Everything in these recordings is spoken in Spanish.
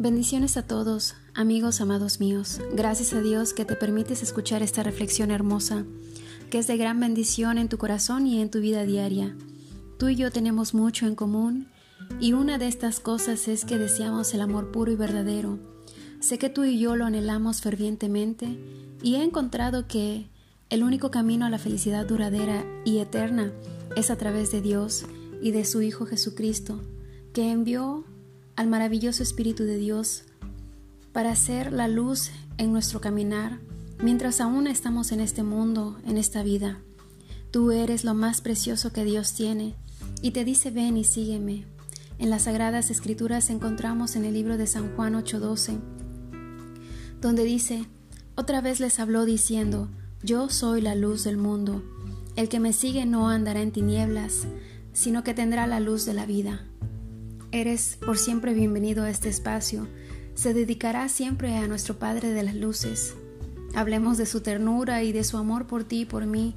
Bendiciones a todos, amigos amados míos. Gracias a Dios que te permites escuchar esta reflexión hermosa, que es de gran bendición en tu corazón y en tu vida diaria. Tú y yo tenemos mucho en común y una de estas cosas es que deseamos el amor puro y verdadero. Sé que tú y yo lo anhelamos fervientemente y he encontrado que el único camino a la felicidad duradera y eterna es a través de Dios y de su Hijo Jesucristo, que envió al maravilloso Espíritu de Dios para ser la luz en nuestro caminar mientras aún estamos en este mundo, en esta vida. Tú eres lo más precioso que Dios tiene y te dice ven y sígueme. En las Sagradas Escrituras encontramos en el libro de San Juan 8:12, donde dice, otra vez les habló diciendo, yo soy la luz del mundo, el que me sigue no andará en tinieblas, sino que tendrá la luz de la vida. Eres por siempre bienvenido a este espacio. Se dedicará siempre a nuestro Padre de las Luces. Hablemos de su ternura y de su amor por ti y por mí.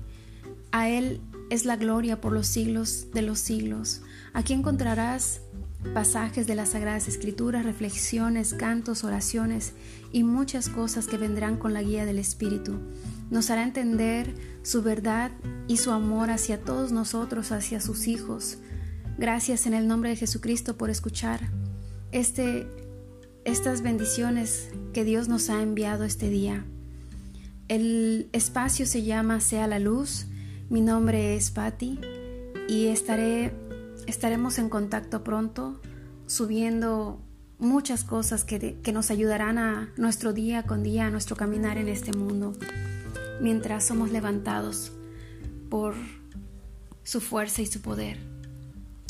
A Él es la gloria por los siglos de los siglos. Aquí encontrarás pasajes de las Sagradas Escrituras, reflexiones, cantos, oraciones y muchas cosas que vendrán con la guía del Espíritu. Nos hará entender su verdad y su amor hacia todos nosotros, hacia sus hijos. Gracias en el nombre de Jesucristo por escuchar este, estas bendiciones que Dios nos ha enviado este día. El espacio se llama Sea la Luz. Mi nombre es Patti y estaremos en contacto pronto subiendo muchas cosas que, que nos ayudarán a nuestro día con día, a nuestro caminar en este mundo, mientras somos levantados por su fuerza y su poder.